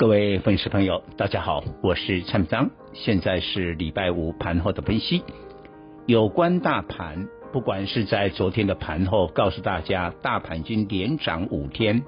各位粉丝朋友，大家好，我是蔡明彰，现在是礼拜五盘后的分析。有关大盘，不管是在昨天的盘后告诉大家，大盘已经连涨五天，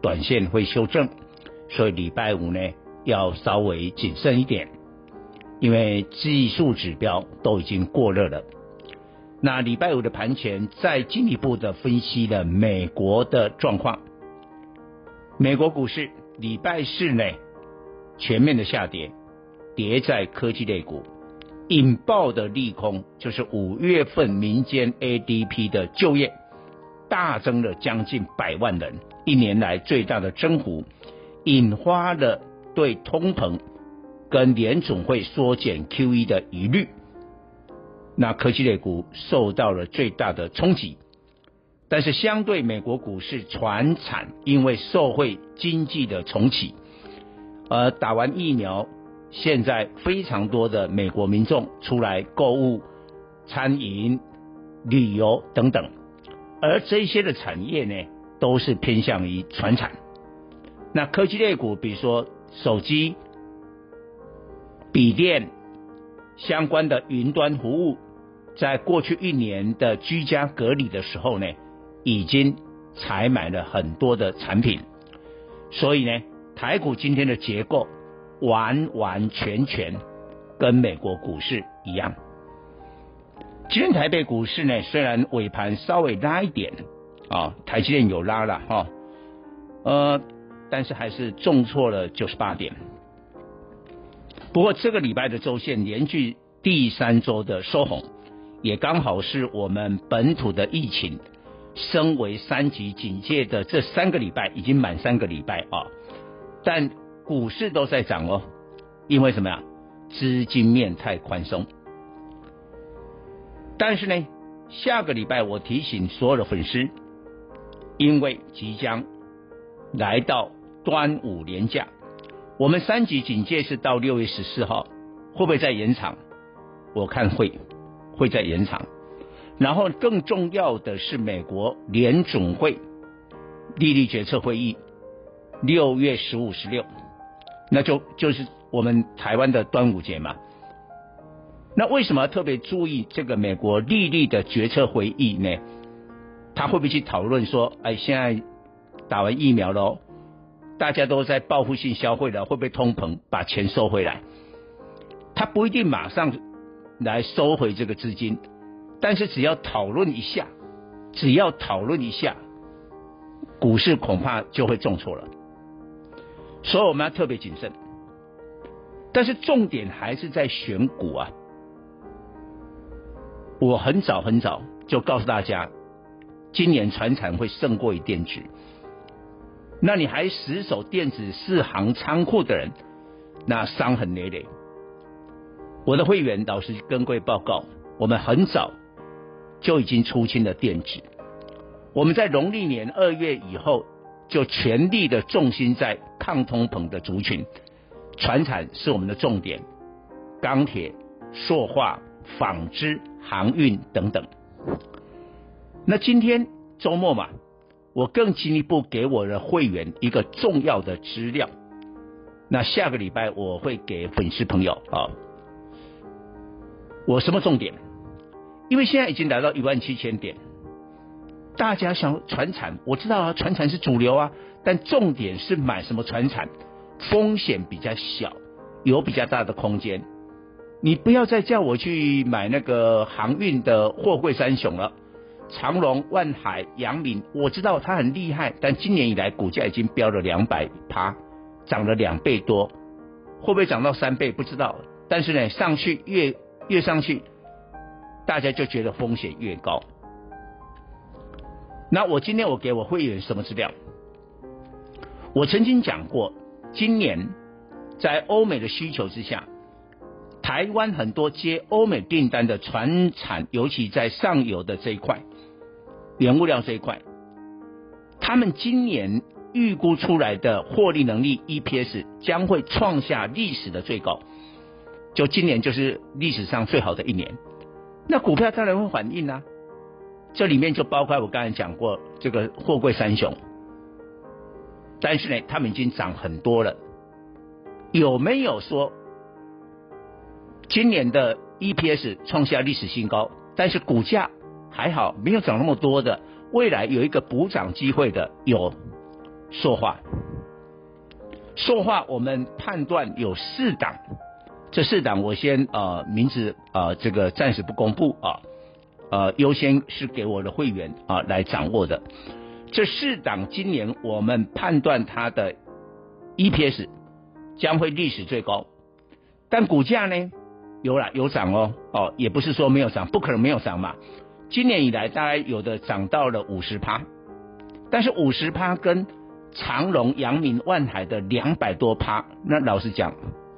短线会修正，所以礼拜五呢要稍微谨慎一点，因为技术指标都已经过热了。那礼拜五的盘前再进一步的分析了美国的状况，美国股市。礼拜四呢全面的下跌，跌在科技类股，引爆的利空就是五月份民间 ADP 的就业大增了将近百万人，一年来最大的增幅，引发了对通膨跟联总会缩减 QE 的疑虑，那科技类股受到了最大的冲击。但是相对美国股市，传产因为受惠经济的重启，而打完疫苗，现在非常多的美国民众出来购物、餐饮、旅游等等，而这些的产业呢，都是偏向于传产。那科技类股，比如说手机、笔电相关的云端服务，在过去一年的居家隔离的时候呢，已经采买了很多的产品，所以呢，台股今天的结构完完全全跟美国股市一样。今天台北股市呢，虽然尾盘稍微拉一点啊，台积电有拉了哈，呃，但是还是重挫了九十八点。不过这个礼拜的周线连续第三周的收红，也刚好是我们本土的疫情。升为三级警戒的这三个礼拜已经满三个礼拜啊，但股市都在涨哦，因为什么呀？资金面太宽松。但是呢，下个礼拜我提醒所有的粉丝，因为即将来到端午连假，我们三级警戒是到六月十四号，会不会再延长？我看会，会再延长。然后更重要的是，美国联总会利率决策会议六月十五、十六，那就就是我们台湾的端午节嘛。那为什么特别注意这个美国利率的决策会议呢？他会不会去讨论说，哎，现在打完疫苗喽，大家都在报复性消费了，会不会通膨把钱收回来？他不一定马上来收回这个资金。但是只要讨论一下，只要讨论一下，股市恐怕就会重挫了。所以我们要特别谨慎。但是重点还是在选股啊！我很早很早就告诉大家，今年船产会胜过于电子。那你还死守电子四行仓库的人，那伤痕累累。我的会员老师跟各位报告，我们很早。就已经出清了电子，我们在农历年二月以后就全力的重心在抗通膨的族群，传产是我们的重点，钢铁、塑化、纺织、航运等等。那今天周末嘛，我更进一步给我的会员一个重要的资料，那下个礼拜我会给粉丝朋友啊，我什么重点？因为现在已经来到一万七千点，大家想传产，我知道啊，传产是主流啊，但重点是买什么传产，风险比较小，有比较大的空间。你不要再叫我去买那个航运的货柜三雄了，长隆、万海、阳明，我知道它很厉害，但今年以来股价已经飙了两百趴，涨了两倍多，会不会涨到三倍不知道，但是呢，上去越越上去。大家就觉得风险越高。那我今天我给我会员什么资料？我曾经讲过，今年在欧美的需求之下，台湾很多接欧美订单的船产，尤其在上游的这一块，原物料这一块，他们今年预估出来的获利能力 EPS 将会创下历史的最高，就今年就是历史上最好的一年，那股票当然会反应啊。这里面就包括我刚才讲过这个货柜三雄，但是呢，他们已经涨很多了。有没有说今年的 EPS 创下历史新高，但是股价还好，没有涨那么多的？未来有一个补涨机会的，有塑化。塑化我们判断有四档，这四档我先呃名字、呃、这个暂时不公布啊。呃，优先是给我的会员啊来掌握的。这四档今年我们判断它的 EPS 将会历史最高，但股价呢有了有涨哦哦，也不是说没有涨，不可能没有涨嘛。今年以来大概有的涨到了五十趴，但是五十趴跟长荣、阳明、万海的两百多趴，那老实讲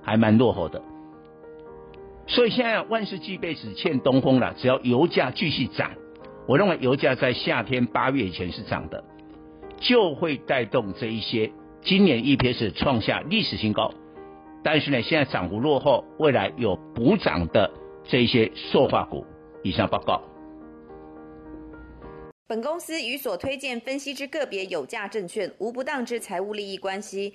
还蛮落后的。所以现在万事俱备只欠东风了，只要油价继续涨，我认为油价在夏天八月以前是涨的，就会带动这一些今年 EPS 创下历史新高。但是呢，现在涨幅落后，未来有补涨的这一些塑化股。以上报告。本公司与所推荐分析之个别有价证券无不当之财务利益关系。